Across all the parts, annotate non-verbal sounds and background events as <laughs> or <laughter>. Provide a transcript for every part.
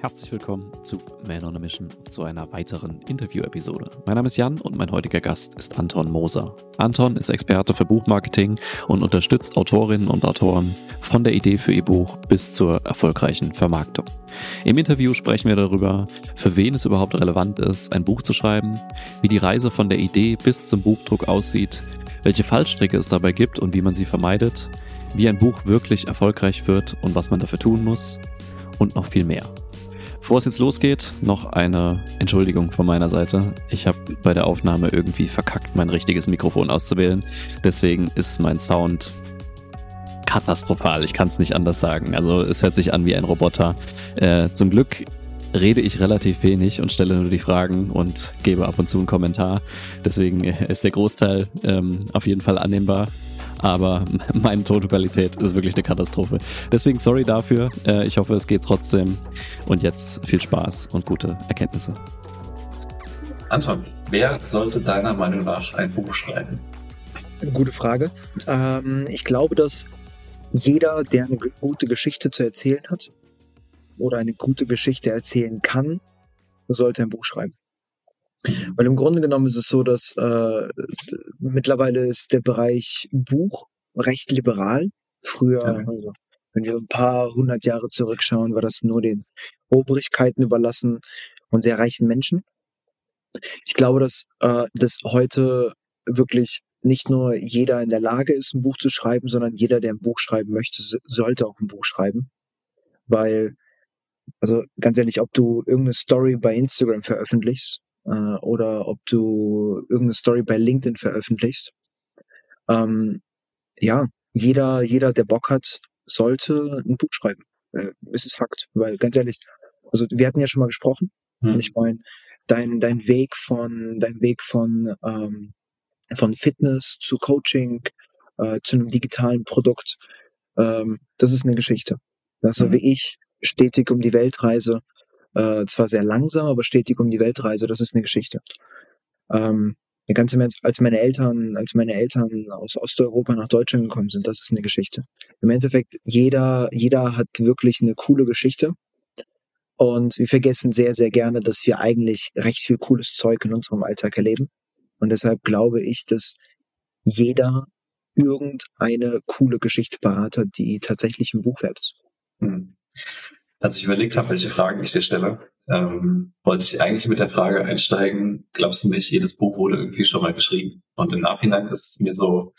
Herzlich willkommen zu Man on a Mission zu einer weiteren Interview-Episode. Mein Name ist Jan und mein heutiger Gast ist Anton Moser. Anton ist Experte für Buchmarketing und unterstützt Autorinnen und Autoren von der Idee für ihr Buch bis zur erfolgreichen Vermarktung. Im Interview sprechen wir darüber, für wen es überhaupt relevant ist, ein Buch zu schreiben, wie die Reise von der Idee bis zum Buchdruck aussieht, welche Fallstricke es dabei gibt und wie man sie vermeidet, wie ein Buch wirklich erfolgreich wird und was man dafür tun muss und noch viel mehr. Bevor es jetzt losgeht, noch eine Entschuldigung von meiner Seite. Ich habe bei der Aufnahme irgendwie verkackt, mein richtiges Mikrofon auszuwählen. Deswegen ist mein Sound katastrophal. Ich kann es nicht anders sagen. Also es hört sich an wie ein Roboter. Äh, zum Glück rede ich relativ wenig und stelle nur die Fragen und gebe ab und zu einen Kommentar. Deswegen ist der Großteil ähm, auf jeden Fall annehmbar aber <laughs> meine Tonqualität ist wirklich eine Katastrophe. Deswegen sorry dafür. Äh, ich hoffe, es geht trotzdem. Und jetzt viel Spaß und gute Erkenntnisse. Anton, wer sollte deiner Meinung nach ein Buch schreiben? Gute Frage. Ähm, ich glaube, dass jeder, der eine gute Geschichte zu erzählen hat oder eine gute Geschichte erzählen kann, sollte ein Buch schreiben. Weil im Grunde genommen ist es so, dass äh, mittlerweile ist der Bereich Buch recht liberal. Früher, ja. also, wenn wir ein paar hundert Jahre zurückschauen, war das nur den Obrigkeiten überlassen und sehr reichen Menschen. Ich glaube, dass, äh, dass heute wirklich nicht nur jeder in der Lage ist, ein Buch zu schreiben, sondern jeder, der ein Buch schreiben möchte, sollte auch ein Buch schreiben. Weil, also ganz ehrlich, ob du irgendeine Story bei Instagram veröffentlichst äh, oder ob du irgendeine Story bei LinkedIn veröffentlichst. Ähm, ja, jeder, jeder, der Bock hat, sollte ein Buch schreiben. Äh, es ist Fakt, weil ganz ehrlich, also wir hatten ja schon mal gesprochen. Hm. Und ich meine, dein, dein Weg von, dein Weg von, ähm, von Fitness zu Coaching, äh, zu einem digitalen Produkt, ähm, das ist eine Geschichte. Also mhm. wie ich stetig um die Welt reise, äh, zwar sehr langsam, aber stetig um die Weltreise. Das ist eine Geschichte. Ähm, ganz im Ernst, als meine Eltern, als meine Eltern aus Osteuropa nach Deutschland gekommen sind, das ist eine Geschichte. Im Endeffekt, jeder, jeder hat wirklich eine coole Geschichte. Und wir vergessen sehr, sehr gerne, dass wir eigentlich recht viel cooles Zeug in unserem Alltag erleben. Und deshalb glaube ich, dass jeder irgendeine coole Geschichte parat hat, die tatsächlich ein Buch wert ist. Hm als ich überlegt habe, welche Fragen ich dir stelle, ähm, wollte ich eigentlich mit der Frage einsteigen, glaubst du nicht, jedes Buch wurde irgendwie schon mal geschrieben? Und im Nachhinein ist es mir so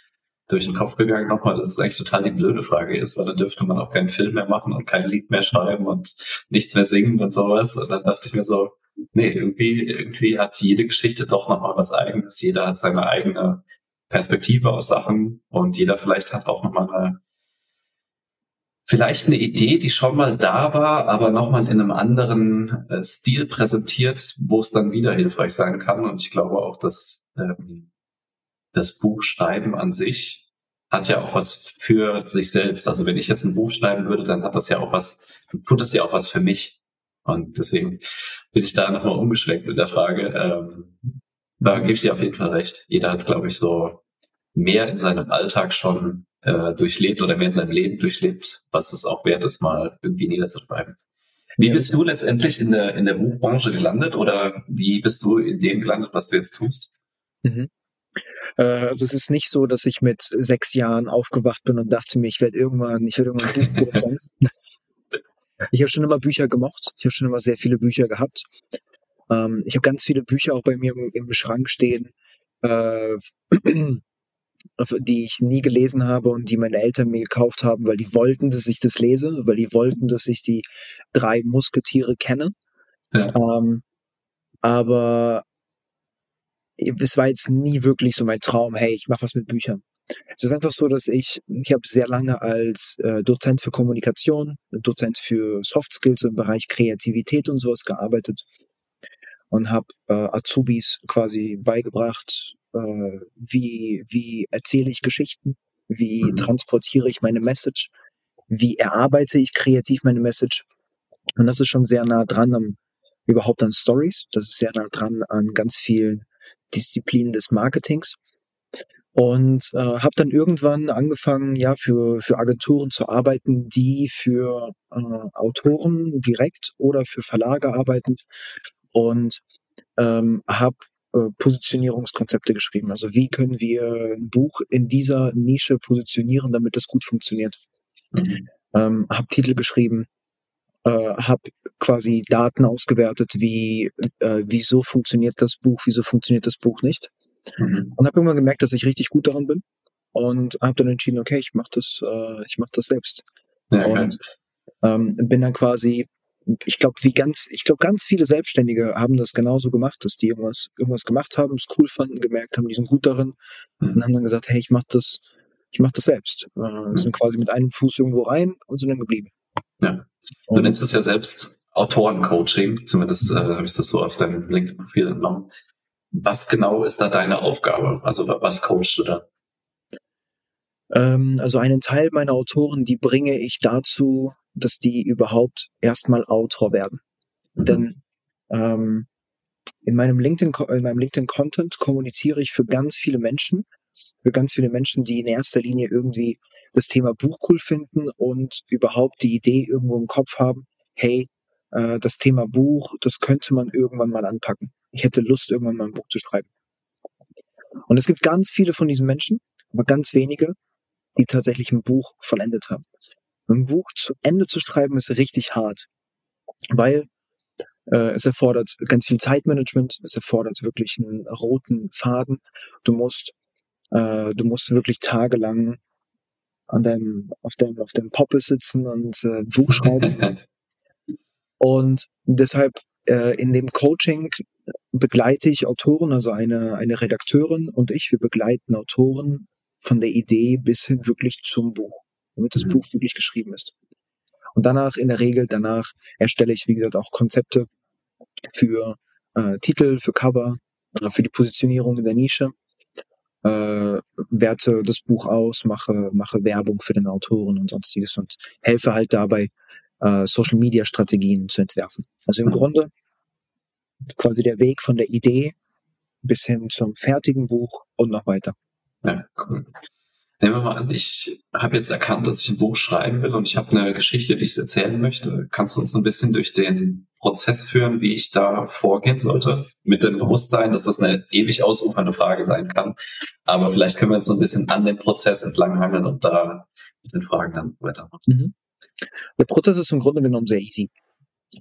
durch den Kopf gegangen nochmal, dass es eigentlich total die blöde Frage ist, weil dann dürfte man auch keinen Film mehr machen und kein Lied mehr schreiben und nichts mehr singen und sowas. Und dann dachte ich mir so, nee, irgendwie, irgendwie hat jede Geschichte doch nochmal was eigenes. Jeder hat seine eigene Perspektive auf Sachen und jeder vielleicht hat auch nochmal eine vielleicht eine Idee, die schon mal da war, aber nochmal in einem anderen äh, Stil präsentiert, wo es dann wieder hilfreich sein kann. Und ich glaube auch, dass ähm, das Buchschreiben an sich hat ja auch was für sich selbst. Also wenn ich jetzt ein Buch schreiben würde, dann hat das ja auch was, tut das ja auch was für mich. Und deswegen bin ich da nochmal umgeschwenkt mit der Frage. Ähm, da gebe ich dir auf jeden Fall recht. Jeder hat, glaube ich, so mehr in seinem Alltag schon äh, durchlebt oder mehr in seinem Leben durchlebt, was es auch wert ist, mal irgendwie niederzuschreiben. Wie bist du letztendlich in der, in der Buchbranche gelandet oder wie bist du in dem gelandet, was du jetzt tust? Mhm. Äh, also es ist nicht so, dass ich mit sechs Jahren aufgewacht bin und dachte mir, ich werde irgendwann, ich werde irgendwann Buchproduzent. <laughs> ich habe schon immer Bücher gemocht. Ich habe schon immer sehr viele Bücher gehabt. Ähm, ich habe ganz viele Bücher auch bei mir im, im Schrank stehen. <clears throat> Die ich nie gelesen habe und die meine Eltern mir gekauft haben, weil die wollten, dass ich das lese, weil die wollten, dass ich die drei Musketiere kenne. Ja. Ähm, aber es war jetzt nie wirklich so mein Traum, hey, ich mache was mit Büchern. Es ist einfach so, dass ich, ich habe sehr lange als äh, Dozent für Kommunikation, Dozent für Soft Skills im Bereich Kreativität und sowas gearbeitet und habe äh, Azubis quasi beigebracht, äh, wie, wie erzähle ich Geschichten, wie mhm. transportiere ich meine Message, wie erarbeite ich kreativ meine Message. Und das ist schon sehr nah dran am, überhaupt an Stories. Das ist sehr nah dran an ganz vielen Disziplinen des Marketings. Und äh, habe dann irgendwann angefangen, ja, für, für Agenturen zu arbeiten, die für äh, Autoren direkt oder für Verlage arbeiten. Und ähm, habe Positionierungskonzepte geschrieben. Also wie können wir ein Buch in dieser Nische positionieren, damit das gut funktioniert. Mhm. Ähm, habe Titel geschrieben, äh, habe quasi Daten ausgewertet, wie äh, wieso funktioniert das Buch, wieso funktioniert das Buch nicht. Mhm. Und habe irgendwann gemerkt, dass ich richtig gut daran bin und habe dann entschieden, okay, ich mache das, äh, ich mache das selbst. Ja, und ähm, bin dann quasi ich glaube, wie ganz, ich glaube, ganz viele Selbstständige haben das genauso gemacht, dass die irgendwas, irgendwas gemacht haben, es cool fanden, gemerkt haben, die sind gut darin mhm. und haben dann gesagt, hey, ich mach das, ich mach das selbst. Äh, mhm. Sind quasi mit einem Fuß irgendwo rein und sind dann geblieben. Ja. Du und, nennst es ja selbst Autorencoaching, zumindest äh, habe ich das so auf deinem LinkedIn-Profil entnommen. Was genau ist da deine Aufgabe? Also was coachst du da? Ähm, also einen Teil meiner Autoren, die bringe ich dazu, dass die überhaupt erstmal Autor werden. Mhm. Denn ähm, in meinem LinkedIn, in meinem LinkedIn Content kommuniziere ich für ganz viele Menschen, für ganz viele Menschen, die in erster Linie irgendwie das Thema Buch cool finden und überhaupt die Idee irgendwo im Kopf haben, hey, äh, das Thema Buch, das könnte man irgendwann mal anpacken. Ich hätte Lust, irgendwann mal ein Buch zu schreiben. Und es gibt ganz viele von diesen Menschen, aber ganz wenige, die tatsächlich ein Buch vollendet haben. Ein Buch zu Ende zu schreiben ist richtig hart, weil äh, es erfordert ganz viel Zeitmanagement, es erfordert wirklich einen roten Faden. Du musst, äh, du musst wirklich tagelang an deinem, auf deinem, auf deinem Poppe sitzen und äh, Buch schreiben. <laughs> und deshalb äh, in dem Coaching begleite ich Autoren, also eine, eine Redakteurin und ich, wir begleiten Autoren von der Idee bis hin wirklich zum Buch damit das mhm. Buch wirklich geschrieben ist. Und danach, in der Regel, danach erstelle ich, wie gesagt, auch Konzepte für äh, Titel, für Cover, äh, für die Positionierung in der Nische, äh, werte das Buch aus, mache, mache Werbung für den Autoren und sonstiges und helfe halt dabei, äh, Social Media Strategien zu entwerfen. Also im mhm. Grunde quasi der Weg von der Idee bis hin zum fertigen Buch und noch weiter. Ja, cool. Nehmen wir mal an, ich habe jetzt erkannt, dass ich ein Buch schreiben will und ich habe eine Geschichte, die ich erzählen möchte. Kannst du uns ein bisschen durch den Prozess führen, wie ich da vorgehen sollte? Mit dem Bewusstsein, dass das eine ewig ausufernde Frage sein kann. Aber vielleicht können wir uns so ein bisschen an dem Prozess entlanghangeln und da mit den Fragen dann weitermachen. Mhm. Der Prozess ist im Grunde genommen sehr easy.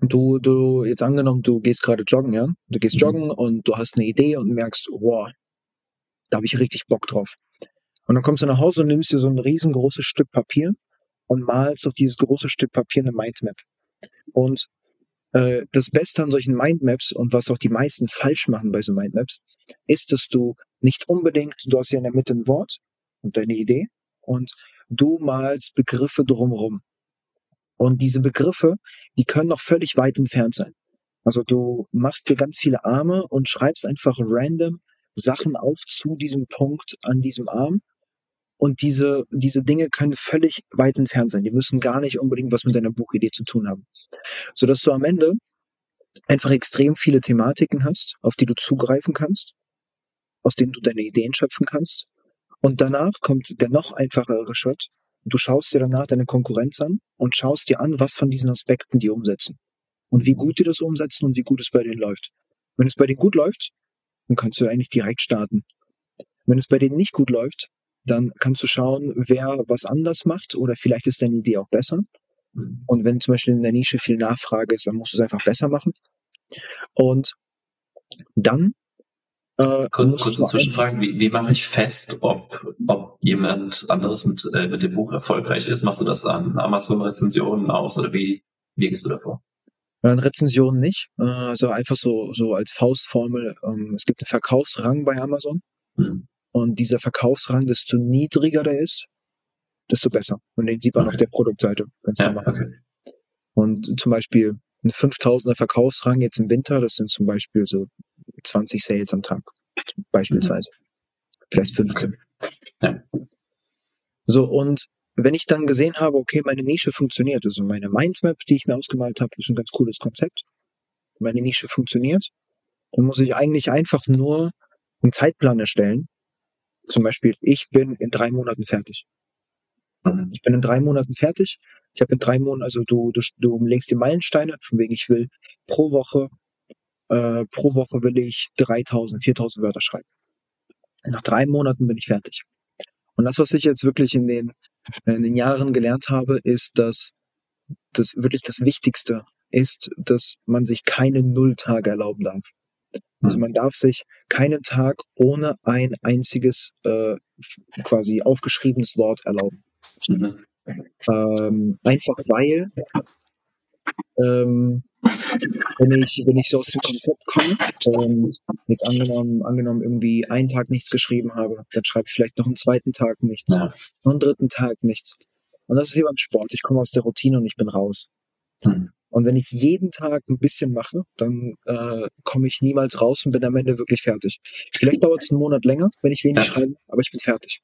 Du, du, jetzt angenommen, du gehst gerade joggen, ja? Du gehst mhm. joggen und du hast eine Idee und merkst, wow, da habe ich richtig Bock drauf. Und dann kommst du nach Hause und nimmst dir so ein riesengroßes Stück Papier und malst auf dieses große Stück Papier eine Mindmap. Und äh, das Beste an solchen Mindmaps und was auch die meisten falsch machen bei so Mindmaps, ist, dass du nicht unbedingt, du hast ja in der Mitte ein Wort und deine Idee und du malst Begriffe drumherum. Und diese Begriffe, die können noch völlig weit entfernt sein. Also du machst dir ganz viele Arme und schreibst einfach random Sachen auf zu diesem Punkt an diesem Arm und diese, diese Dinge können völlig weit entfernt sein. Die müssen gar nicht unbedingt was mit deiner Buchidee zu tun haben. Sodass du am Ende einfach extrem viele Thematiken hast, auf die du zugreifen kannst, aus denen du deine Ideen schöpfen kannst. Und danach kommt der noch einfachere Schritt. Du schaust dir danach deine Konkurrenz an und schaust dir an, was von diesen Aspekten die umsetzen. Und wie gut die das umsetzen und wie gut es bei denen läuft. Wenn es bei denen gut läuft, dann kannst du eigentlich direkt starten. Wenn es bei denen nicht gut läuft, dann kannst du schauen, wer was anders macht oder vielleicht ist deine Idee auch besser. Mhm. Und wenn zum Beispiel in der Nische viel Nachfrage ist, dann musst du es einfach besser machen. Und dann äh, Kurz, kurze Zwischenfrage, wie, wie mache ich fest, ob, ob jemand anderes mit, äh, mit dem Buch erfolgreich ist? Machst du das an Amazon-Rezensionen aus oder wie, wie gehst du davor? An Rezensionen nicht. Äh, also einfach so, so als Faustformel. Ähm, es gibt einen Verkaufsrang bei Amazon. Hm. Und dieser Verkaufsrang, desto niedriger der ist, desto besser. Und den sieht man okay. auf der Produktseite ganz ja, normal. Okay. Und zum Beispiel ein 5000er Verkaufsrang jetzt im Winter, das sind zum Beispiel so 20 Sales am Tag, beispielsweise. Mhm. Vielleicht 15. Okay. Ja. So, und wenn ich dann gesehen habe, okay, meine Nische funktioniert, also meine Mindmap, die ich mir ausgemalt habe, ist ein ganz cooles Konzept. Meine Nische funktioniert, dann muss ich eigentlich einfach nur einen Zeitplan erstellen zum Beispiel, ich bin in drei Monaten fertig. Mhm. Ich bin in drei Monaten fertig. Ich habe in drei Monaten, also du, du, du legst die Meilensteine, von wegen ich will pro Woche, äh, pro Woche will ich 3000, 4000 Wörter schreiben. Nach drei Monaten bin ich fertig. Und das, was ich jetzt wirklich in den, in den Jahren gelernt habe, ist, dass das wirklich das Wichtigste ist, dass man sich keine Nulltage erlauben darf. Also Mhm. man darf sich keinen Tag ohne ein einziges äh, quasi aufgeschriebenes Wort erlauben. Mhm. Ähm, einfach weil, ähm, wenn ich, wenn ich so aus dem Konzept komme und jetzt angenommen, angenommen irgendwie einen Tag nichts geschrieben habe, dann schreibe ich vielleicht noch einen zweiten Tag nichts, Ja. noch einen dritten Tag nichts. Und das ist wie beim Sport. Ich komme aus der Routine und ich bin raus. Mhm. Und wenn ich jeden Tag ein bisschen mache, dann äh, komme ich niemals raus und bin am Ende wirklich fertig. Vielleicht dauert es einen Monat länger, wenn ich wenig Ja. schreibe, aber ich bin fertig.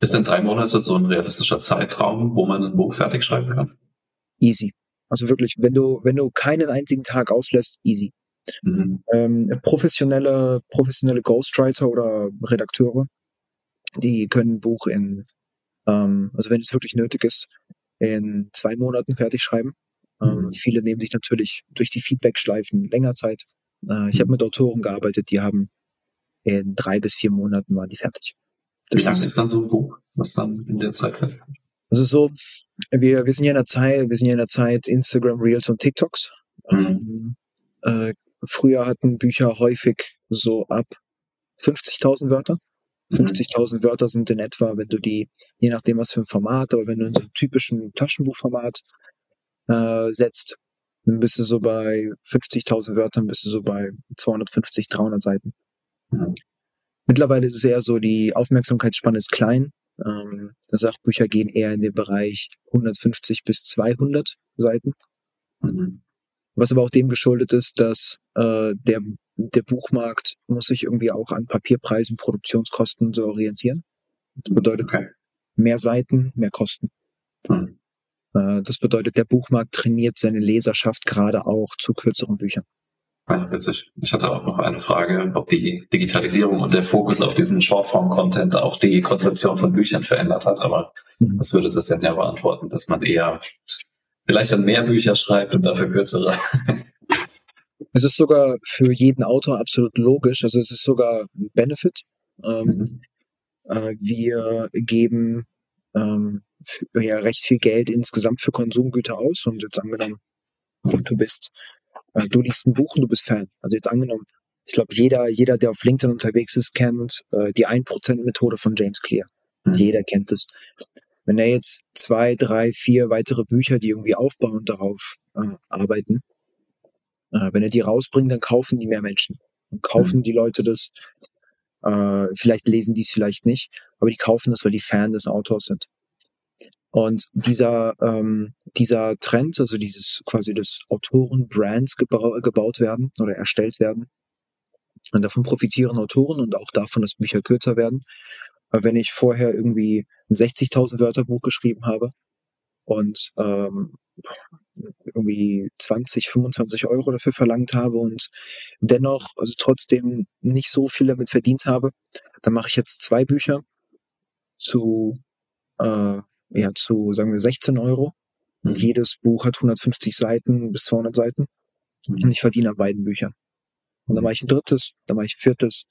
Ist denn drei Monate so ein realistischer Zeitraum, wo man ein Buch fertig schreiben kann? Easy. Also wirklich, wenn du, wenn du keinen einzigen Tag auslässt, easy. Mhm. Ähm, professionelle, professionelle Ghostwriter oder Redakteure, die können ein Buch in, ähm, also wenn es wirklich nötig ist, in zwei Monaten fertig schreiben. Ähm, Mhm. Viele nehmen sich natürlich durch die Feedback-Schleifen länger Zeit. Äh, ich habe Mhm. mit Autoren gearbeitet, die haben in drei bis vier Monaten waren die fertig. Wie Das lange ist, ist dann so ein Buch, was dann in der Zeit fertig wird? Also so, wir, wir sind ja in der Zeit, wir sind ja in der Zeit Instagram Reels und TikToks. Mhm. Ähm, äh, früher hatten Bücher häufig so ab 50.000 Wörter. Mhm. 50.000 Wörter sind in etwa, wenn du die, je nachdem was für ein Format, aber wenn du in so einem typischen Taschenbuchformat äh, setzt, dann bist du so bei 50.000 Wörtern, bist du so bei 250, 300 Seiten. Mhm. Mittlerweile ist es eher so, die Aufmerksamkeitsspanne ist klein. Ähm, Sachbücher gehen eher in den Bereich 150 bis 200 Seiten. Mhm. Was aber auch dem geschuldet ist, dass äh, der, der Buchmarkt muss sich irgendwie auch an Papierpreisen, Produktionskosten so orientieren. Das bedeutet Okay. mehr Seiten, mehr Kosten. Mhm. Äh, das bedeutet, der Buchmarkt trainiert seine Leserschaft gerade auch zu kürzeren Büchern. Ja, witzig. Ich hatte auch noch eine Frage, ob die Digitalisierung und der Fokus auf diesen Shortform-Content auch die Konzeption von Büchern verändert hat, aber Mhm. das würde das ja näher beantworten, dass man eher vielleicht dann mehr Bücher schreibt und dafür kürzere. Es ist sogar für jeden Autor absolut logisch. Also es ist sogar ein Benefit. Ähm, Mhm. Äh, wir geben ähm, ja recht viel Geld insgesamt für Konsumgüter aus und jetzt angenommen, du bist, du liest ein Buch und du bist Fan. Also jetzt angenommen, ich glaube, jeder, jeder, der auf LinkedIn unterwegs ist, kennt äh, die 1%-Methode von James Clear. Mhm. Jeder kennt es. Wenn er jetzt zwei, drei, vier weitere Bücher, die irgendwie aufbauen darauf äh, arbeiten, äh, wenn er die rausbringt, dann kaufen die mehr Menschen. Und kaufen die Leute das, äh, vielleicht lesen die es vielleicht nicht, aber die kaufen das, weil die Fan des Autors sind. Und dieser, ähm, dieser Trend, also dieses quasi des Autoren-Brands gebau gebaut werden oder erstellt werden, und davon profitieren Autoren und auch davon, dass Bücher kürzer werden. Weil wenn ich vorher irgendwie ein 60.000 Wörter Buch geschrieben habe und ähm, irgendwie 20, 25 Euro dafür verlangt habe und dennoch, also trotzdem nicht so viel damit verdient habe, dann mache ich jetzt zwei Bücher zu, äh, ja, zu, sagen wir, 16 Euro. Mhm. Jedes Buch hat 150 Seiten bis 200 Seiten und Mhm. ich verdiene an beiden Büchern. Und dann mache ich ein drittes, dann mache ich ein viertes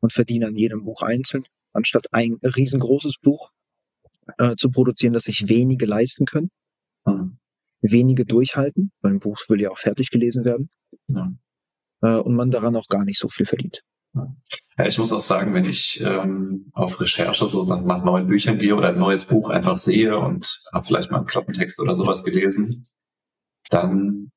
und verdiene an jedem Buch einzeln, anstatt ein riesengroßes Buch äh, zu produzieren, das sich wenige leisten können, Mhm. wenige durchhalten, weil ein Buch will ja auch fertig gelesen werden Ja. äh, und man daran auch gar nicht so viel verdient. Ja, ich muss auch sagen, wenn ich ähm, auf Recherche so nach neuen Büchern gehe oder ein neues Buch einfach sehe und habe vielleicht mal einen Klappentext oder sowas gelesen, dann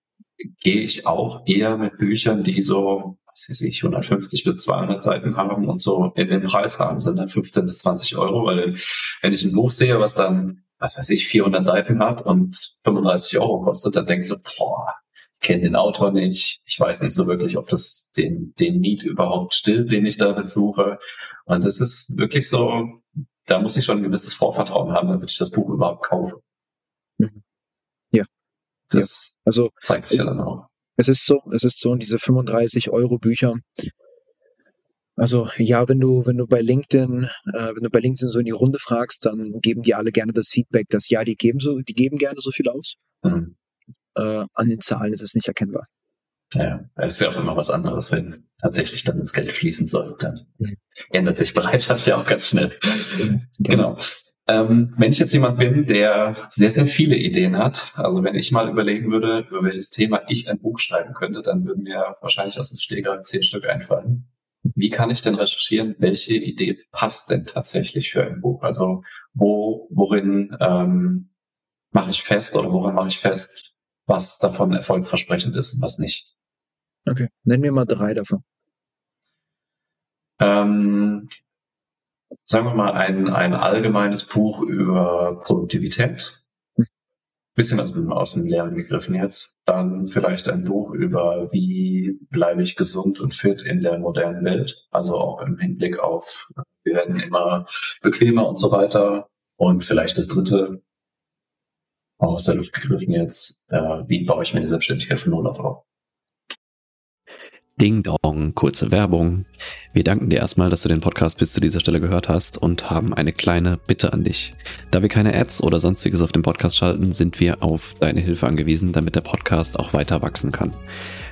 gehe ich auch eher mit Büchern, die so, was weiß ich, 150 bis 200 Seiten haben und so in den Preis haben, sind dann 15 bis 20 Euro, weil wenn ich ein Buch sehe, was dann, was weiß ich, 400 Seiten hat und 35 Euro kostet, dann denke ich so, boah, kenne den Autor nicht, ich weiß nicht so wirklich, ob das den, den Need überhaupt stillt, den ich damit suche. Und das ist wirklich so, da muss ich schon ein gewisses Vorvertrauen haben, damit ich das Buch überhaupt kaufe. Mhm. Ja. Das Also zeigt sich Es- ja dann auch. es ist so, es ist so, diese 35 Euro Bücher Also ja, wenn du, wenn du bei LinkedIn, äh, wenn du bei LinkedIn so in die Runde fragst, dann geben die alle gerne das Feedback, dass ja, die geben so, die geben gerne so viel aus. Mhm. Äh, an den Zahlen ist es nicht erkennbar. Ja, es ist ja auch immer was anderes, wenn tatsächlich dann ins Geld fließen soll. Dann mhm. ändert sich Bereitschaft ja auch ganz schnell. Mhm. Genau. Ähm, wenn ich jetzt jemand bin, der sehr, sehr viele Ideen hat, also wenn ich mal überlegen würde, über welches Thema ich ein Buch schreiben könnte, dann würden mir wahrscheinlich aus dem Stegreif zehn Stück einfallen. Wie kann ich denn recherchieren, welche Idee passt denn tatsächlich für ein Buch? Also wo, worin ähm, mache ich fest oder woran mache ich fest, was davon erfolgversprechend ist und was nicht? Okay, nenn mir mal drei davon. Ähm, sagen wir mal, ein, ein allgemeines Buch über Produktivität. Hm. Bisschen aus dem, aus dem Leeren gegriffen jetzt. Dann vielleicht ein Buch über, wie bleibe ich gesund und fit in der modernen Welt. Also auch im Hinblick auf, wir werden immer bequemer und so weiter. Und vielleicht das dritte, aus der Luft gegriffen jetzt, äh, wie baue ich mir die Selbstständigkeit von Null auf? Ding Dong, kurze Werbung. Wir danken dir erstmal, dass du den Podcast bis zu dieser Stelle gehört hast und haben eine kleine Bitte an dich. Da wir keine Ads oder sonstiges auf dem Podcast schalten, sind wir auf deine Hilfe angewiesen, damit der Podcast auch weiter wachsen kann.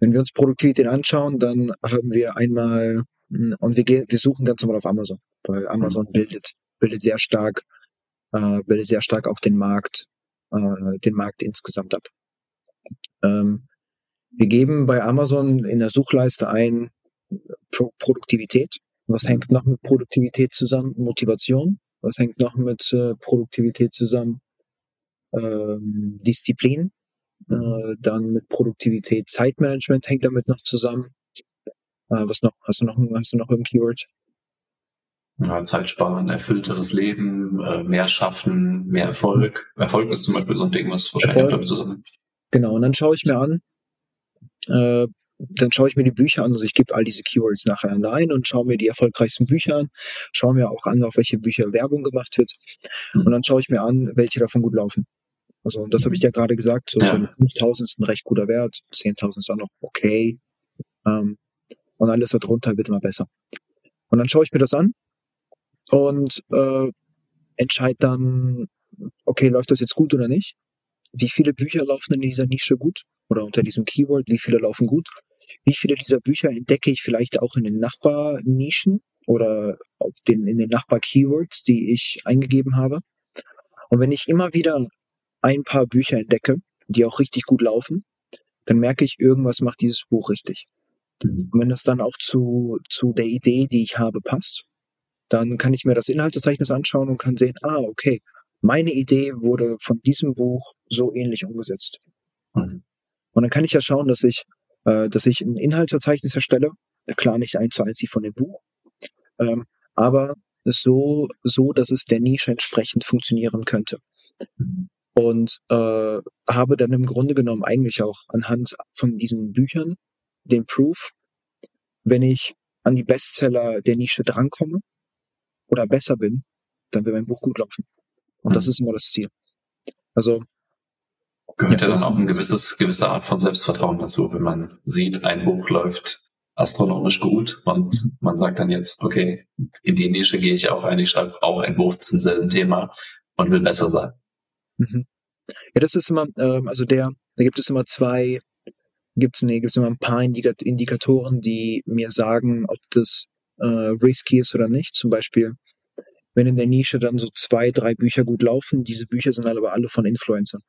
Wenn wir uns Produktivität anschauen, dann haben wir einmal, hm, und wir, gehen, wir suchen ganz normal auf Amazon, weil Amazon mhm. bildet, bildet sehr stark, äh, bildet sehr stark auch den Markt, äh, den Markt insgesamt ab. Ähm, wir geben bei Amazon in der Suchleiste ein Pro Produktivität was hängt noch mit Produktivität zusammen? Motivation. Was hängt noch mit äh, Produktivität zusammen? Ähm, Disziplin. Äh, dann mit Produktivität Zeitmanagement hängt damit noch zusammen. Äh, was noch? Hast du noch, hast du noch ein Keyword? Ja, Zeit sparen, erfüllteres Leben, äh, mehr schaffen, mehr Erfolg. Erfolg ist zum Beispiel so ein Ding, was wahrscheinlich Erfolg. damit zusammen. Genau, und dann schaue ich mir an, äh, dann schaue ich mir die Bücher an, also ich gebe all diese Keywords nacheinander ein und schaue mir die erfolgreichsten Bücher an, schaue mir auch an, auf welche Bücher Werbung gemacht wird mhm. und dann schaue ich mir an, welche davon gut laufen. Also und das habe ich ja gerade gesagt, so, ja. so 5000 ist ein recht guter Wert, 10.000 ist auch noch okay ähm, und alles darunter wird immer besser. Und dann schaue ich mir das an und äh, entscheide dann, okay, läuft das jetzt gut oder nicht? Wie viele Bücher laufen in dieser Nische gut oder unter diesem Keyword? Wie viele laufen gut? Wie viele dieser Bücher entdecke ich vielleicht auch in den Nachbarnischen oder auf den, in den Nachbar-Keywords, die ich eingegeben habe? Und wenn ich immer wieder ein paar Bücher entdecke, die auch richtig gut laufen, dann merke ich, irgendwas macht dieses Buch richtig. Mhm. Und wenn das dann auch zu, zu der Idee, die ich habe, passt, dann kann ich mir das Inhaltezeichnis anschauen und kann sehen, ah, okay, meine Idee wurde von diesem Buch so ähnlich umgesetzt. Mhm. Und dann kann ich ja schauen, dass ich äh, dass ich ein Inhaltsverzeichnis erstelle, klar nicht eins zu eins wie von dem Buch, ähm, aber so, so, dass es der Nische entsprechend funktionieren könnte. Und äh, habe dann im Grunde genommen eigentlich auch anhand von diesen Büchern den Proof, wenn ich an die Bestseller der Nische drankomme oder besser bin, dann wird mein Buch gut laufen. Und das mhm. ist immer das Ziel. Also gehört ja, ja dann auch ein gewisses, gewisse Art von Selbstvertrauen dazu, wenn man sieht, ein Buch läuft astronomisch gut und mhm. man sagt dann jetzt, okay, in die Nische gehe ich auch ein, ich schreibe auch ein Buch zum selben Thema und will besser sein. Mhm. Ja, das ist immer, ähm, also der, da gibt es immer zwei, gibt's, nee, gibt's immer ein paar Indikatoren, die mir sagen, ob das äh, risky ist oder nicht. Zum Beispiel, wenn in der Nische dann so zwei, drei Bücher gut laufen, diese Bücher sind aber alle von Influencern.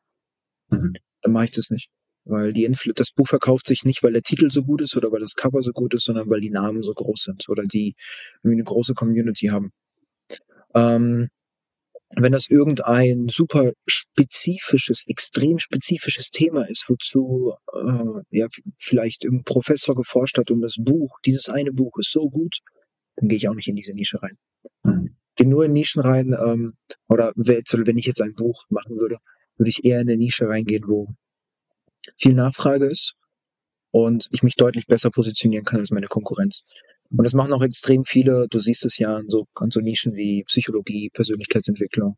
Mhm. Dann mache ich das nicht. Weil die Influ das Buch verkauft sich nicht, weil der Titel so gut ist oder weil das Cover so gut ist, sondern weil die Namen so groß sind oder die irgendwie eine große Community haben. Ähm, wenn das irgendein super spezifisches, extrem spezifisches Thema ist, wozu äh, ja vielleicht irgendein Professor geforscht hat um das Buch, dieses eine Buch ist so gut, dann gehe ich auch nicht in diese Nische rein. Mhm. Geh nur in Nischen rein, ähm, oder wenn ich jetzt ein Buch machen würde, würde ich eher in eine Nische reingehen, wo viel Nachfrage ist und ich mich deutlich besser positionieren kann als meine Konkurrenz. Und das machen auch extrem viele, du siehst es ja an so, an so Nischen wie Psychologie, Persönlichkeitsentwicklung,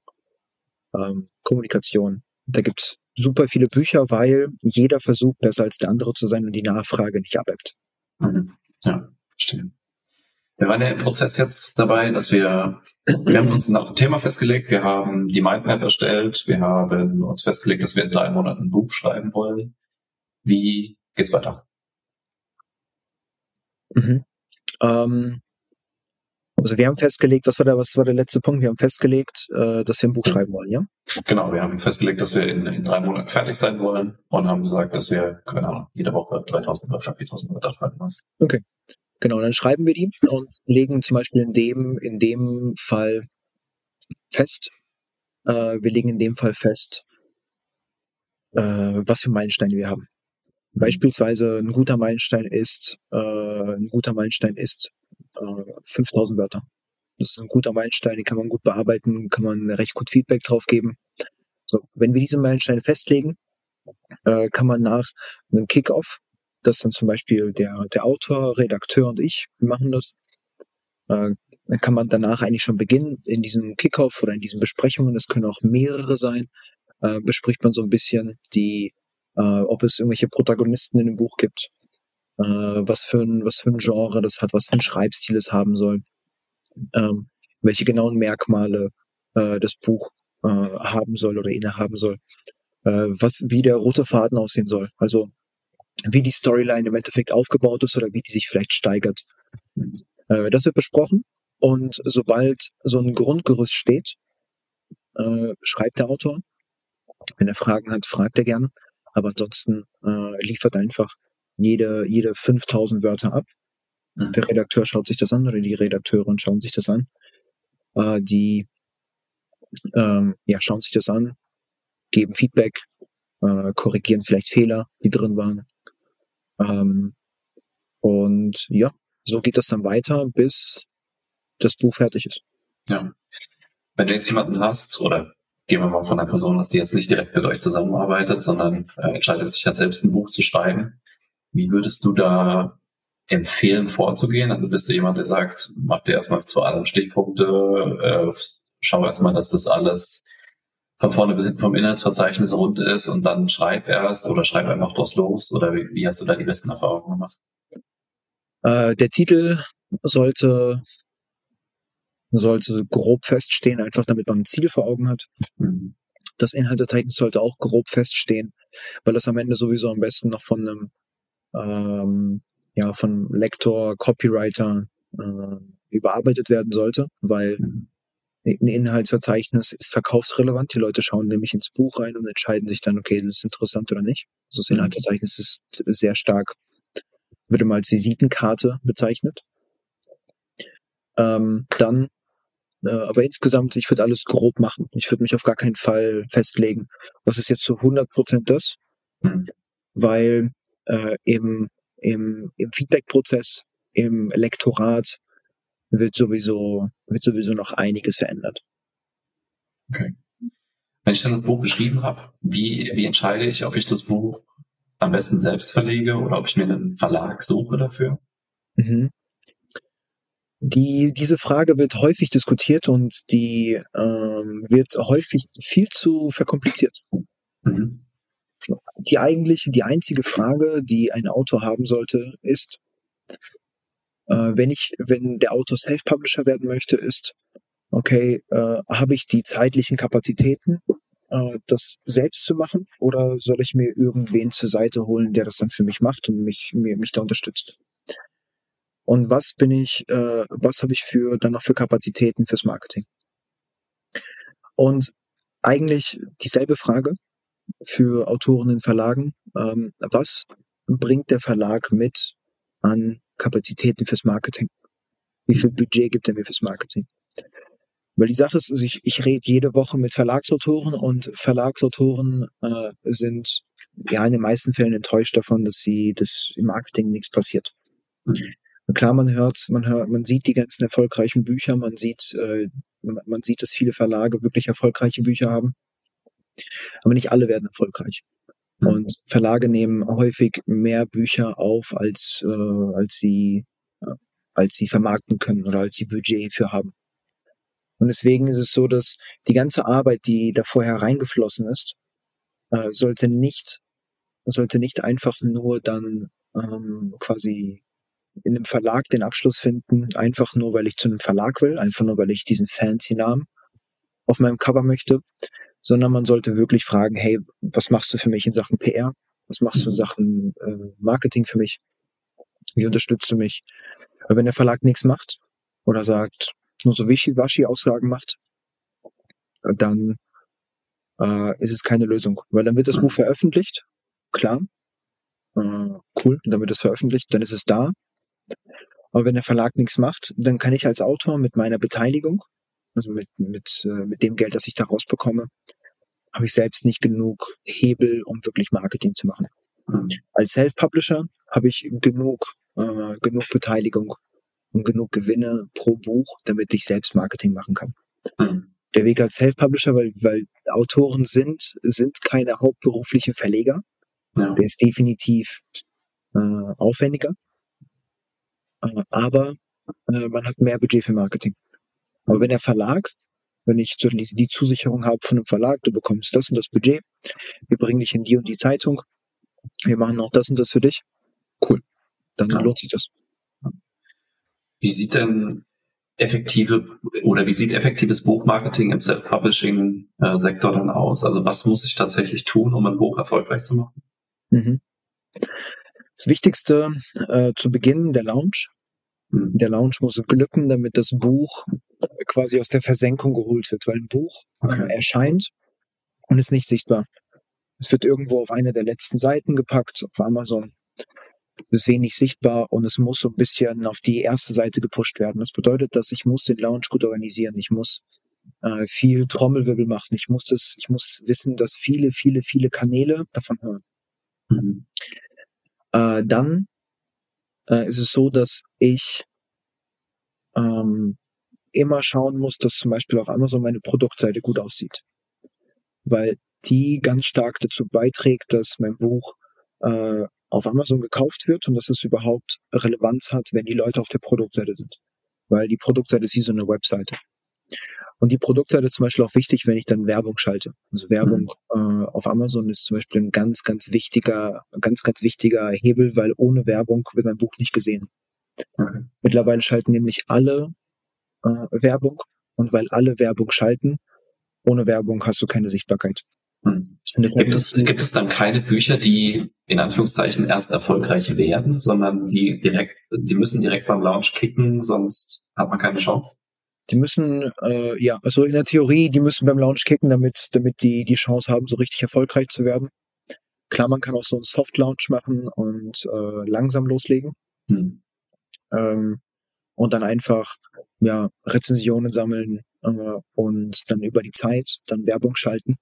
ähm, Kommunikation. Da gibt's super viele Bücher, weil jeder versucht, besser als der andere zu sein und die Nachfrage nicht abebbt. Mhm. Ja, verstehe. Wir waren ja im Prozess jetzt dabei, dass wir, wir haben uns ein Thema festgelegt, wir haben die Mindmap erstellt, wir haben uns festgelegt, dass wir in drei Monaten ein Buch schreiben wollen. Wie geht's weiter? Mhm. Ähm, also wir haben festgelegt, was war der, was war der letzte Punkt? Wir haben festgelegt, äh, dass wir ein Buch schreiben wollen, ja? Genau, wir haben festgelegt, dass wir in, in drei Monaten fertig sein wollen und haben gesagt, dass wir, keine Ahnung, jede Woche 3000 Wörter, 4000 Wörter schreiben wollen. Okay. Genau, dann schreiben wir die und legen zum Beispiel in dem, in dem Fall fest, äh, wir legen in dem Fall fest, äh, was für Meilensteine wir haben. Beispielsweise ein guter Meilenstein ist, äh, ein guter Meilenstein ist äh, 5000 Wörter. Das ist ein guter Meilenstein, den kann man gut bearbeiten, kann man recht gut Feedback drauf geben. So, wenn wir diese Meilensteine festlegen, äh, kann man nach einem Kickoff, das dann zum Beispiel der, der Autor, Redakteur und ich machen das, äh, dann kann man danach eigentlich schon beginnen in diesem Kickoff oder in diesen Besprechungen, das können auch mehrere sein, äh, bespricht man so ein bisschen die äh, ob es irgendwelche Protagonisten in dem Buch gibt, äh, was, für ein, was für ein Genre das hat, was für ein Schreibstil es haben soll, ähm, welche genauen Merkmale äh, das Buch äh, haben soll oder innehaben soll, äh, was, wie der rote Faden aussehen soll, also wie die Storyline im Endeffekt aufgebaut ist oder wie die sich vielleicht steigert. Äh, das wird besprochen und sobald so ein Grundgerüst steht, äh, schreibt der Autor. Wenn er Fragen hat, fragt er gerne. Aber ansonsten äh, liefert einfach jede, jede 5000 Wörter ab. Mhm. Der Redakteur schaut sich das an oder die Redakteurin schauen sich das an. Äh, die ähm, ja, schauen sich das an, geben Feedback, äh, korrigieren vielleicht Fehler, die drin waren. Ähm, und ja, so geht das dann weiter, bis das Buch fertig ist. Ja. Wenn du jetzt jemanden hast oder gehen wir mal von einer Person aus, die jetzt nicht direkt mit euch zusammenarbeitet, sondern äh, entscheidet sich halt selbst ein Buch zu schreiben. Wie würdest du da empfehlen, vorzugehen? Also bist du jemand, der sagt, mach dir erstmal zu allem Stichpunkte, äh, schau erstmal, dass das alles von vorne bis hinten vom Inhaltsverzeichnis rund ist und dann schreib erst oder schreib einfach draus los oder wie, wie hast du da die besten Erfahrungen gemacht? Äh, der Titel sollte sollte grob feststehen, einfach damit man ein Ziel vor Augen hat. Mhm. Das Inhaltezeichen sollte auch grob feststehen, weil das am Ende sowieso am besten noch von einem ähm, ja, von Lektor, Copywriter äh, überarbeitet werden sollte, weil mhm. ein Inhaltsverzeichnis ist verkaufsrelevant. Die Leute schauen nämlich ins Buch rein und entscheiden sich dann, okay, das ist interessant oder nicht. Also das mhm. Inhaltsverzeichnis ist sehr stark, würde mal als Visitenkarte bezeichnet. Ähm, dann aber insgesamt, ich würde alles grob machen. Ich würde mich auf gar keinen Fall festlegen. Was ist jetzt zu 100 Prozent das? Mhm. Weil äh, im, im, im Feedback-Prozess, im Lektorat wird sowieso, wird sowieso noch einiges verändert. Okay. Wenn ich dann das Buch geschrieben habe, wie, wie entscheide ich, ob ich das Buch am besten selbst verlege oder ob ich mir einen Verlag suche dafür? Mhm. Die, diese Frage wird häufig diskutiert und die ähm, wird häufig viel zu verkompliziert. Mhm. Die eigentliche, die einzige Frage, die ein Autor haben sollte, ist, äh, wenn ich, wenn der Autor Self-Publisher werden möchte, ist, okay, äh, habe ich die zeitlichen Kapazitäten, äh, das selbst zu machen, oder soll ich mir irgendwen zur Seite holen, der das dann für mich macht und mich, mir, mich da unterstützt? Und was bin ich, äh, was habe ich für dann noch für Kapazitäten fürs Marketing? Und eigentlich dieselbe Frage für Autoren in Verlagen. Ähm, was bringt der Verlag mit an Kapazitäten fürs Marketing? Wie viel Budget gibt er mir fürs Marketing? Weil die Sache ist, also ich, ich rede jede Woche mit Verlagsautoren und Verlagsautoren äh, sind ja in den meisten Fällen enttäuscht davon, dass sie, dass im Marketing nichts passiert. Mhm. Klar, man hört, man hört, man sieht die ganzen erfolgreichen Bücher, man sieht, äh, man sieht, dass viele Verlage wirklich erfolgreiche Bücher haben. Aber nicht alle werden erfolgreich. Mhm. Und Verlage nehmen häufig mehr Bücher auf, als, äh, als sie, äh, als sie vermarkten können oder als sie Budget für haben. Und deswegen ist es so, dass die ganze Arbeit, die da vorher reingeflossen ist, äh, sollte nicht, sollte nicht einfach nur dann ähm, quasi in einem Verlag den Abschluss finden, einfach nur, weil ich zu einem Verlag will, einfach nur, weil ich diesen fancy Namen auf meinem Cover möchte, sondern man sollte wirklich fragen, hey, was machst du für mich in Sachen PR? Was machst du in mhm. Sachen äh, Marketing für mich? Wie unterstützt du mich? Weil wenn der Verlag nichts macht oder sagt, nur so Wischi-Waschi-Aussagen macht, dann äh, ist es keine Lösung. Weil dann wird das Buch mhm. veröffentlicht, klar, äh, cool, dann wird es veröffentlicht, dann ist es da, aber wenn der Verlag nichts macht, dann kann ich als Autor mit meiner Beteiligung, also mit, mit, äh, mit dem Geld, das ich da rausbekomme, habe ich selbst nicht genug Hebel, um wirklich Marketing zu machen. Mhm. Als Self-Publisher habe ich genug, äh, genug Beteiligung und genug Gewinne pro Buch, damit ich selbst Marketing machen kann. Mhm. Der Weg als Self-Publisher, weil, weil Autoren sind, sind keine hauptberuflichen Verleger. Ja. Der ist definitiv äh, aufwendiger aber äh, man hat mehr Budget für Marketing. Aber wenn der Verlag, wenn ich die, die Zusicherung habe von einem Verlag, du bekommst das und das Budget, wir bringen dich in die und die Zeitung, wir machen auch das und das für dich, cool, dann ja. lohnt sich das. Wie sieht denn effektive oder wie sieht effektives Buchmarketing im Self-Publishing-Sektor dann aus? Also was muss ich tatsächlich tun, um ein Buch erfolgreich zu machen? Mhm. Das Wichtigste äh, zu Beginn der Launch. Hm. Der Launch muss glücken, damit das Buch quasi aus der Versenkung geholt wird, weil ein Buch äh, erscheint und ist nicht sichtbar. Es wird irgendwo auf eine der letzten Seiten gepackt, auf Amazon. Es ist wenig sichtbar und es muss so ein bisschen auf die erste Seite gepusht werden. Das bedeutet, dass ich muss den Launch gut organisieren. Ich muss äh, viel Trommelwirbel machen. Ich muss das, ich muss wissen, dass viele, viele, viele Kanäle davon hören. Mhm äh, dann äh, ist es so, dass ich ähm, immer schauen muss, dass zum Beispiel auf Amazon meine Produktseite gut aussieht. Weil die ganz stark dazu beiträgt, dass mein Buch äh, auf Amazon gekauft wird und dass es überhaupt Relevanz hat, wenn die Leute auf der Produktseite sind. Weil die Produktseite ist wie so eine Webseite. Und die Produktseite ist zum Beispiel auch wichtig, wenn ich dann Werbung schalte. Also Werbung mhm. äh, auf Amazon ist zum Beispiel ein ganz, ganz wichtiger, ganz, ganz wichtiger Hebel, weil ohne Werbung wird mein Buch nicht gesehen. Okay. Mittlerweile schalten nämlich alle äh, Werbung und weil alle Werbung schalten, ohne Werbung hast du keine Sichtbarkeit. Hm. Gibt, es, gibt es dann keine Bücher, die in Anführungszeichen erst erfolgreich werden, sondern die direkt, die müssen direkt beim Launch kicken, sonst hat man keine Chance? Die müssen, äh, ja, also in der Theorie, die müssen beim Launch kicken, damit, damit die die Chance haben, so richtig erfolgreich zu werden. Klar, man kann auch so einen Soft Launch machen und äh, langsam loslegen. Hm. Ähm, und dann einfach ja, Rezensionen sammeln äh, und dann über die Zeit dann Werbung schalten.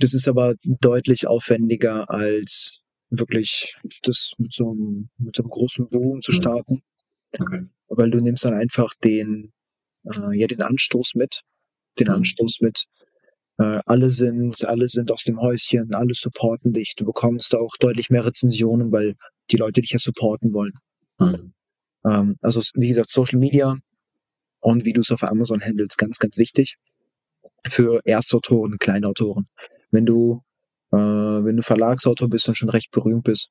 Das ist aber deutlich aufwendiger als wirklich das mit so einem, mit so einem großen Boom zu hm. starten. Okay weil du nimmst dann einfach den, äh, ja, den Anstoß mit, den mhm. Anstoß mit. Äh, alle sind, alle sind aus dem Häuschen, alle supporten dich. Du bekommst auch deutlich mehr Rezensionen, weil die Leute dich ja supporten wollen. Mhm. Ähm, also wie gesagt, Social Media und wie du es auf Amazon handelst, ganz, ganz wichtig für Erstautoren, Kleinautoren. Wenn du, äh, wenn du Verlagsautor bist und schon recht berühmt bist,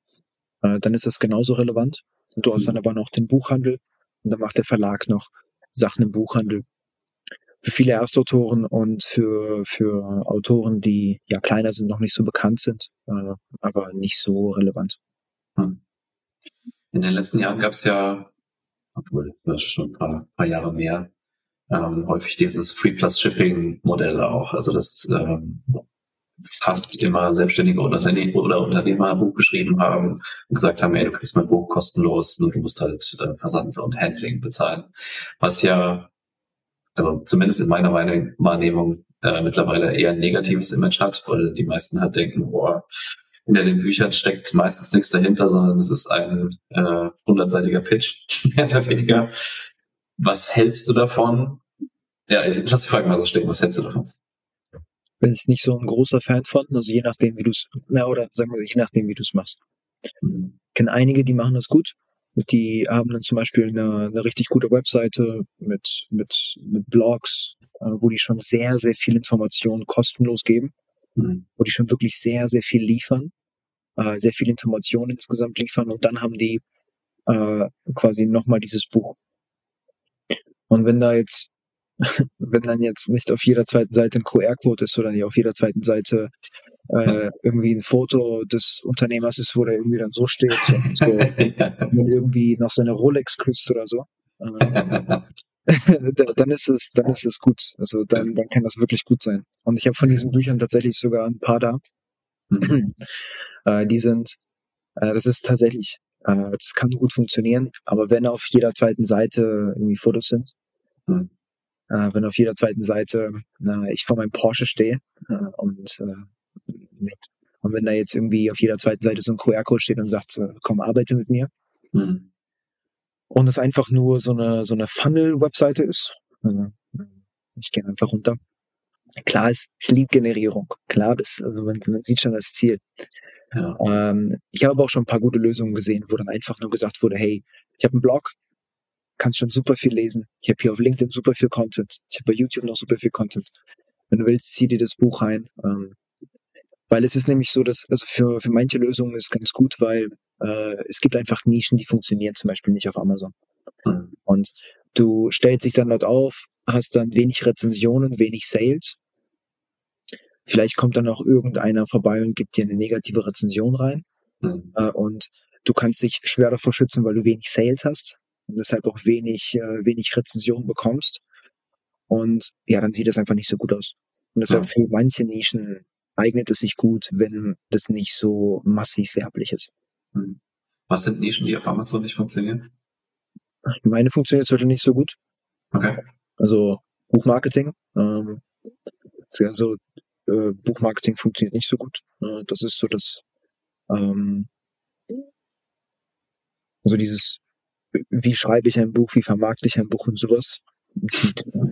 äh, dann ist das genauso relevant. Du hast mhm. dann aber noch den Buchhandel, und dann macht der Verlag noch Sachen im Buchhandel. Für viele Erstautoren und für, für Autoren, die ja kleiner sind, noch nicht so bekannt sind, äh, aber nicht so relevant. Hm. In den letzten Jahren gab es ja, obwohl das ist schon ein paar, paar Jahre mehr, ähm, häufig dieses Free Plus Shipping Modell auch. Also das ähm, fast immer Selbstständige Unternehmer, oder Unternehmer ein Buch geschrieben haben und gesagt haben, ey, du kriegst mein Buch kostenlos, nur du musst halt äh, Versand und Handling bezahlen. Was ja, also zumindest in meiner Wahrnehmung äh, mittlerweile eher ein negatives Image hat, weil die meisten halt denken, boah, hinter den Büchern steckt meistens nichts dahinter, sondern es ist ein äh, hundertseitiger Pitch, <laughs> mehr oder weniger. Was hältst du davon? Ja, ich lass die Frage mal so stehen. Was hältst du davon? Bin ich nicht so ein großer Fan von, also je nachdem, wie du es, na, oder sagen wir, je nachdem, wie du es machst. Mhm. Kenne einige, die machen das gut. Die haben dann zum Beispiel eine, eine richtig gute Webseite mit, mit, mit Blogs, äh, wo die schon sehr, sehr viel Informationen kostenlos geben, mhm. wo die schon wirklich sehr, sehr viel liefern, äh, sehr viel Informationen insgesamt liefern und dann haben die äh, quasi nochmal dieses Buch. Und wenn da jetzt wenn dann jetzt nicht auf jeder zweiten Seite ein QR-Code ist oder nicht auf jeder zweiten Seite äh, irgendwie ein Foto des Unternehmers ist, wo der irgendwie dann so steht <laughs> und so, wenn irgendwie noch seine Rolex küsst oder so. <laughs> <laughs> Äh, dann ist es, dann ist es gut. Also dann, dann kann das wirklich gut sein. Und ich habe von diesen Büchern tatsächlich sogar ein paar da. Mhm. <clears throat> äh, die sind, äh, das ist tatsächlich, äh, das kann gut funktionieren, aber wenn auf jeder zweiten Seite irgendwie Fotos sind, mhm äh, wenn auf jeder zweiten Seite äh, ich vor meinem Porsche stehe äh, und, äh, und wenn da jetzt irgendwie auf jeder zweiten Seite so ein QR-Code steht und sagt, äh, komm, arbeite mit mir. Mhm. Und es einfach nur so eine, so eine Funnel-Webseite ist. Also, ich gehe einfach runter. Klar ist, ist Lead-Generierung. Klar, das, also man, man sieht schon das Ziel. Ja. Ähm, ich habe aber auch schon ein paar gute Lösungen gesehen, wo dann einfach nur gesagt wurde, hey, ich habe einen Blog, kannst schon super viel lesen. Ich habe hier auf LinkedIn super viel Content. Ich habe bei YouTube noch super viel Content. Wenn du willst, zieh dir das Buch rein. Ähm, weil es ist nämlich so, dass, also für, für manche Lösungen ist ganz gut, weil äh, es gibt einfach Nischen, die funktionieren zum Beispiel nicht auf Amazon. Mhm. Und du stellst dich dann dort auf, hast dann wenig Rezensionen, wenig Sales. Vielleicht kommt dann auch irgendeiner vorbei und gibt dir eine negative Rezension rein. Mhm. Äh, und du kannst dich schwer davor schützen, weil du wenig Sales hast und deshalb auch wenig, äh, wenig Rezension bekommst. Und ja, dann sieht das einfach nicht so gut aus. Und deshalb ja. für manche Nischen eignet es sich gut, wenn das nicht so massiv werblich ist. Hm. Was sind Nischen, die auf Amazon nicht funktionieren? Meine funktioniert heute nicht so gut. Okay. Also Buchmarketing. Ähm, also äh, Buchmarketing funktioniert nicht so gut. Äh, das ist so das, ähm, also dieses wie schreibe ich ein Buch, wie vermarkte ich ein Buch und sowas.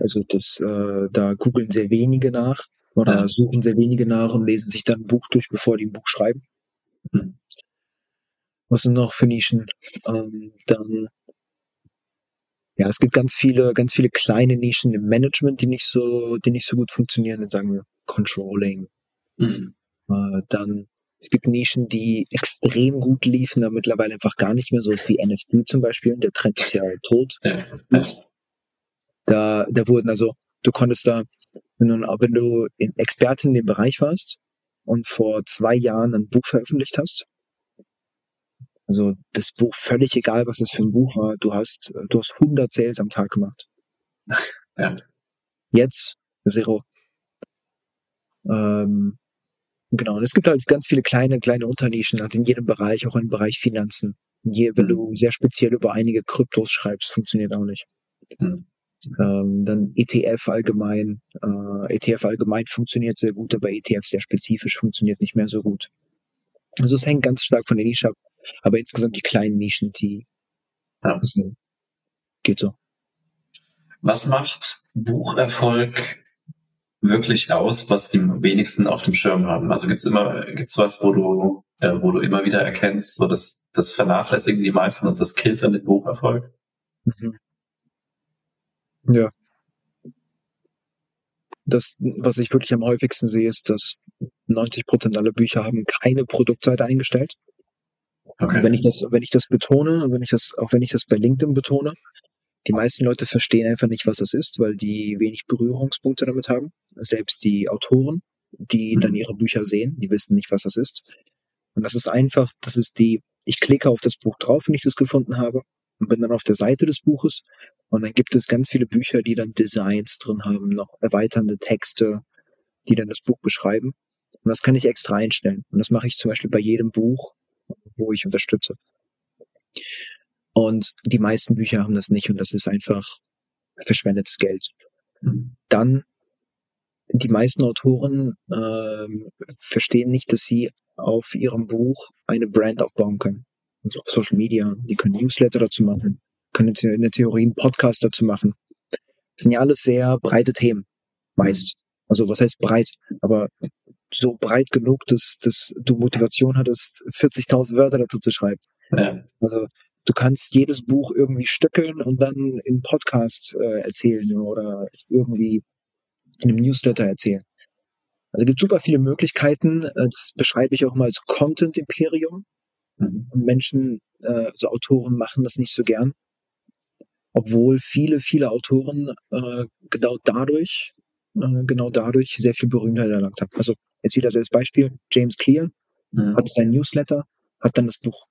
Also das, äh, da googeln sehr wenige nach oder ja. suchen sehr wenige nach und lesen sich dann ein Buch durch, bevor die ein Buch schreiben. Mhm. Was sind noch für Nischen? Ähm, dann ja, es gibt ganz viele, ganz viele kleine Nischen im Management, die nicht so, die nicht so gut funktionieren. Dann sagen wir Controlling. Mhm. Äh, dann es gibt Nischen, die extrem gut liefen, aber mittlerweile einfach gar nicht mehr. So ist wie NFT zum Beispiel. Der Trend ist ja tot. Da, da wurden also, du konntest da, wenn du, wenn du Experte in dem Bereich warst und vor zwei Jahren ein Buch veröffentlicht hast, also das Buch völlig egal, was es für ein Buch war, du hast, du hast 100 Sales am Tag gemacht. Ja. Jetzt Zero. Ähm, Genau, und es gibt halt ganz viele kleine, kleine Unternischen, also in jedem Bereich, auch im Bereich Finanzen. Je, wenn mhm. du sehr speziell über einige Kryptos schreibst, funktioniert auch nicht. Mhm. Ähm, dann ETF allgemein. Äh, ETF allgemein funktioniert sehr gut, aber ETF sehr spezifisch funktioniert nicht mehr so gut. Also es hängt ganz stark von der Nische ab. Aber insgesamt die kleinen Nischen, die ja. geht so. Was macht Bucherfolg wirklich aus, was die wenigsten auf dem Schirm haben? Also gibt's immer, gibt's was, wo du, äh, wo du immer wieder erkennst, so dass das vernachlässigen die meisten und das killt dann den Bucherfolg? Mhm. Ja. Das, was ich wirklich am häufigsten sehe, ist, dass 90 Prozent aller Bücher haben keine Produktseite eingestellt. Okay. Wenn ich das, wenn ich das betone, wenn ich das, auch wenn ich das bei LinkedIn betone, die meisten Leute verstehen einfach nicht, was das ist, weil die wenig Berührungspunkte damit haben. Selbst die Autoren, die mhm. dann ihre Bücher sehen, die wissen nicht, was das ist. Und das ist einfach, das ist die, ich klicke auf das Buch drauf, wenn ich das gefunden habe und bin dann auf der Seite des Buches und dann gibt es ganz viele Bücher, die dann Designs drin haben, noch erweiternde Texte, die dann das Buch beschreiben. Und das kann ich extra einstellen. Und das mache ich zum Beispiel bei jedem Buch, wo ich unterstütze. Und die meisten Bücher haben das nicht und das ist einfach verschwendetes Geld. Dann die meisten Autoren äh, verstehen nicht, dass sie auf ihrem Buch eine Brand aufbauen können. also auf Social Media, die können Newsletter dazu machen, können in der Theorie einen Podcast dazu machen. Das sind ja alles sehr breite Themen, meist. Also was heißt breit? Aber so breit genug, dass, dass du Motivation hattest, 40.000 Wörter dazu zu schreiben. Ja. Also du kannst jedes Buch irgendwie stückeln und dann im Podcast äh, erzählen oder irgendwie in einem Newsletter erzählen. Also es gibt super viele Möglichkeiten. Äh, das beschreibe ich auch mal als Content Imperium. Mhm. Menschen, äh, also Autoren machen das nicht so gern. Obwohl viele, viele Autoren äh, genau dadurch, äh, genau dadurch sehr viel Berühmtheit erlangt haben. Also jetzt wieder als Beispiel, James Clear mhm. hat sein Newsletter, hat dann das Buch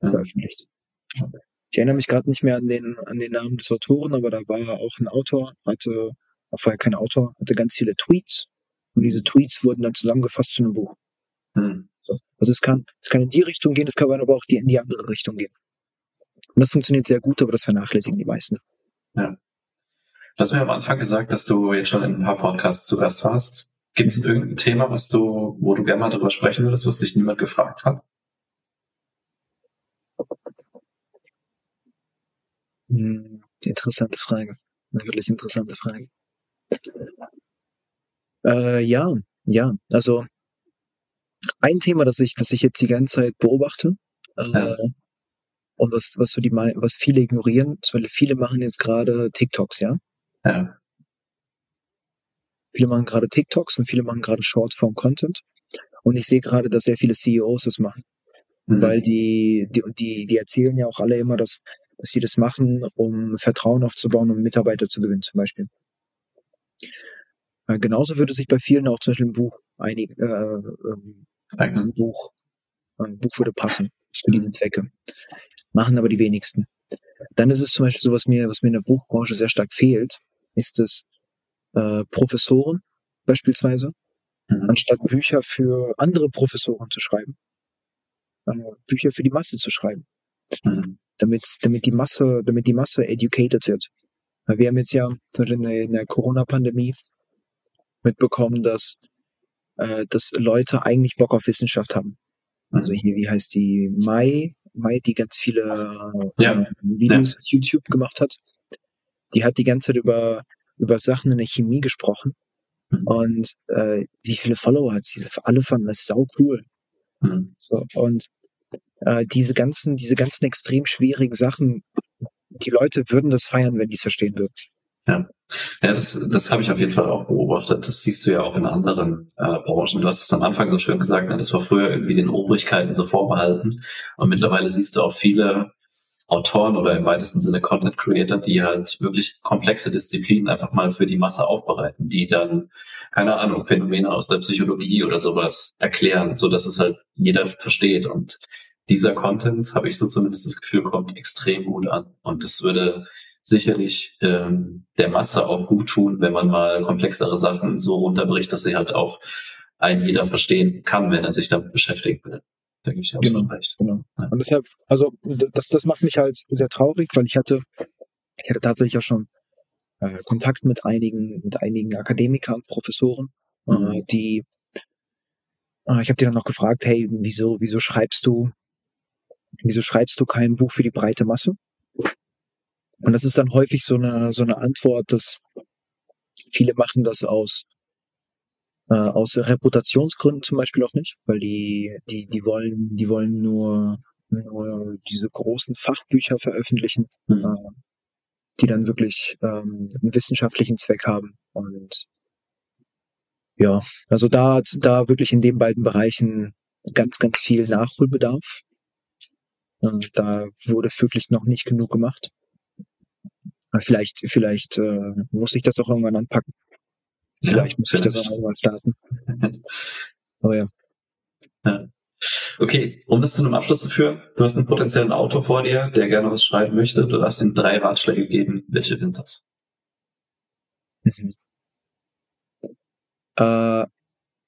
mhm. veröffentlicht. Ich erinnere mich gerade nicht mehr an den, an den Namen des Autoren, aber da war auch ein Autor, hatte, war vorher kein Autor, hatte ganz viele Tweets und diese Tweets wurden dann zusammengefasst zu einem Buch. Mhm. So. Also es kann, es kann in die Richtung gehen, es kann aber auch die, in die andere Richtung gehen. Und das funktioniert sehr gut, aber das vernachlässigen die meisten. Ja. Du hast mir am Anfang gesagt, dass du jetzt schon in ein paar Podcasts zu Gast warst. Gibt es irgendein Thema, was du, wo du gerne mal darüber sprechen würdest, was dich niemand gefragt hat? Interessante Frage. Eine wirklich interessante Frage. Äh, ja, ja. Also ein Thema, das ich, das ich jetzt die ganze Zeit beobachte, äh, ja. und was, was so die, was viele ignorieren, weil viele machen jetzt gerade TikToks, ja? Ja. Viele machen gerade TikToks und viele machen gerade Shortform Content. Und ich sehe gerade, dass sehr viele CEOs das machen. Mhm. Weil die, die, die, die erzählen ja auch alle immer, dass, dass sie das machen, um Vertrauen aufzubauen, um Mitarbeiter zu gewinnen, zum Beispiel. Äh, genauso würde sich bei vielen auch zum Beispiel ein Buch einig, äh, ähm, ein Buch, ein Buch würde passen für diese Zwecke. Machen aber die wenigsten. Dann ist es zum Beispiel so, was mir, was mir in der Buchbranche sehr stark fehlt, ist es äh, Professoren beispielsweise, mhm. anstatt Bücher für andere Professoren zu schreiben, äh, Bücher für die Masse zu schreiben. Mhm. Damit, damit die Masse, damit die Masse educated wird. Wir haben jetzt ja in der, der Corona-Pandemie mitbekommen, dass, äh, dass Leute eigentlich Bock auf Wissenschaft haben. Also hier, wie heißt die Mai, Mai, die ganz viele ja. äh, Videos ja. auf YouTube gemacht hat. Die hat die ganze Zeit über, über Sachen in der Chemie gesprochen. Mhm. Und äh, wie viele Follower hat sie? Alle fanden das sau cool. Mhm. So, und äh, diese ganzen, diese ganzen extrem schwierigen Sachen, die Leute würden das feiern, wenn die es verstehen würden. Ja, ja das, das habe ich auf jeden Fall auch beobachtet. Das siehst du ja auch in anderen äh, Branchen. Du hast es am Anfang so schön gesagt, ne? das war früher irgendwie den Obrigkeiten so vorbehalten. Und mittlerweile siehst du auch viele Autoren oder im weitesten Sinne Content Creator, die halt wirklich komplexe Disziplinen einfach mal für die Masse aufbereiten, die dann, keine Ahnung, Phänomene aus der Psychologie oder sowas erklären, so dass es halt jeder versteht. Und dieser Content, habe ich so zumindest das Gefühl, kommt extrem gut an. Und es würde sicherlich ähm, der Masse auch gut tun, wenn man mal komplexere Sachen so runterbricht, dass sie halt auch ein jeder verstehen kann, wenn er sich damit beschäftigen will. Da gebe ich dir genau, recht. Genau. Ja. Und deshalb, also das, das macht mich halt sehr traurig, weil ich hatte, ich hatte tatsächlich auch schon äh, Kontakt mit einigen, mit einigen Akademikern, Professoren, mhm. äh, die äh, ich habe die dann noch gefragt, hey, wieso, wieso schreibst du, wieso schreibst du kein Buch für die breite Masse? Und das ist dann häufig so eine, so eine Antwort, dass viele machen das aus, äh, aus Reputationsgründen zum Beispiel auch nicht, weil die, die, die wollen, die wollen nur, nur diese großen Fachbücher veröffentlichen, mhm. äh, die dann wirklich ähm, einen wissenschaftlichen Zweck haben. Und ja, also da, da wirklich in den beiden Bereichen ganz, ganz viel Nachholbedarf. Und da wurde wirklich noch nicht genug gemacht. Vielleicht, vielleicht äh, muss ich das auch irgendwann anpacken. Vielleicht ja, muss ich das auch irgendwann starten. Aber <laughs> ja. ja. Okay, um das zu einem Abschluss zu führen, du hast einen potenziellen Autor vor dir, der gerne was schreiben möchte. Du darfst ihm drei Ratschläge geben. Welche sind das? Mhm. Äh,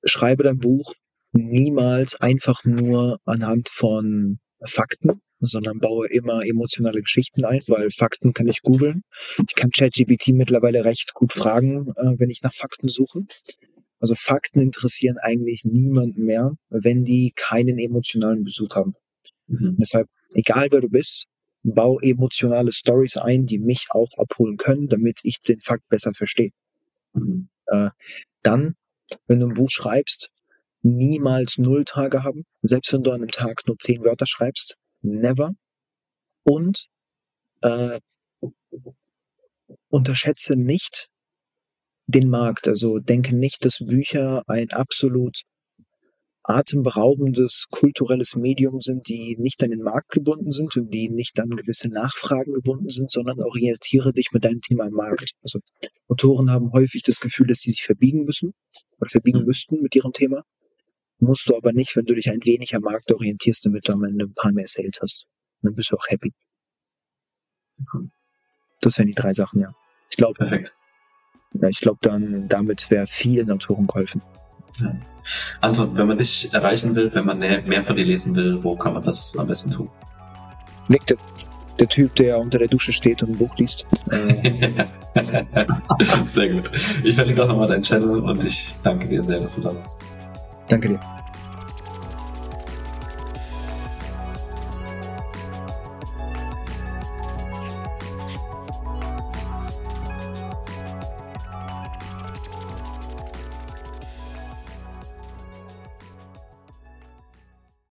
schreibe dein Buch niemals einfach nur anhand von Fakten, sondern baue immer emotionale Geschichten ein, weil Fakten kann ich googeln. Ich kann ChatGPT mittlerweile recht gut fragen, äh, wenn ich nach Fakten suche. Also Fakten interessieren eigentlich niemanden mehr, wenn die keinen emotionalen Bezug haben. Mhm. Deshalb egal wer du bist, bau emotionale Stories ein, die mich auch abholen können, damit ich den Fakt besser verstehe. Mhm. Äh, dann, wenn du ein Buch schreibst, niemals null Tage haben, selbst wenn du an einem Tag nur zehn Wörter schreibst, never. Und äh, unterschätze nicht den Markt. Also denke nicht, dass Bücher ein absolut atemberaubendes kulturelles Medium sind, die nicht an den Markt gebunden sind und die nicht an gewisse Nachfragen gebunden sind, sondern orientiere dich mit deinem Thema am Markt. Also Autoren haben häufig das Gefühl, dass sie sich verbiegen müssen oder verbiegen mhm. müssten mit ihrem Thema. Musst du aber nicht, wenn du dich ein wenig am Markt orientierst, damit du am Ende ein paar mehr Sales hast. Dann bist du auch happy. Das wären die drei Sachen, ja. Ich glaube, perfekt. Ja, ich glaube, dann damit wäre vielen Autoren geholfen. Ja. Anton, wenn man dich erreichen will, wenn man mehr von dir lesen will, wo kann man das am besten tun? Nick, der, der Typ, der unter der Dusche steht und ein Buch liest. <laughs> sehr gut. Ich verlinke auch nochmal deinen Channel und ich danke dir sehr, dass du da warst. Danke dir.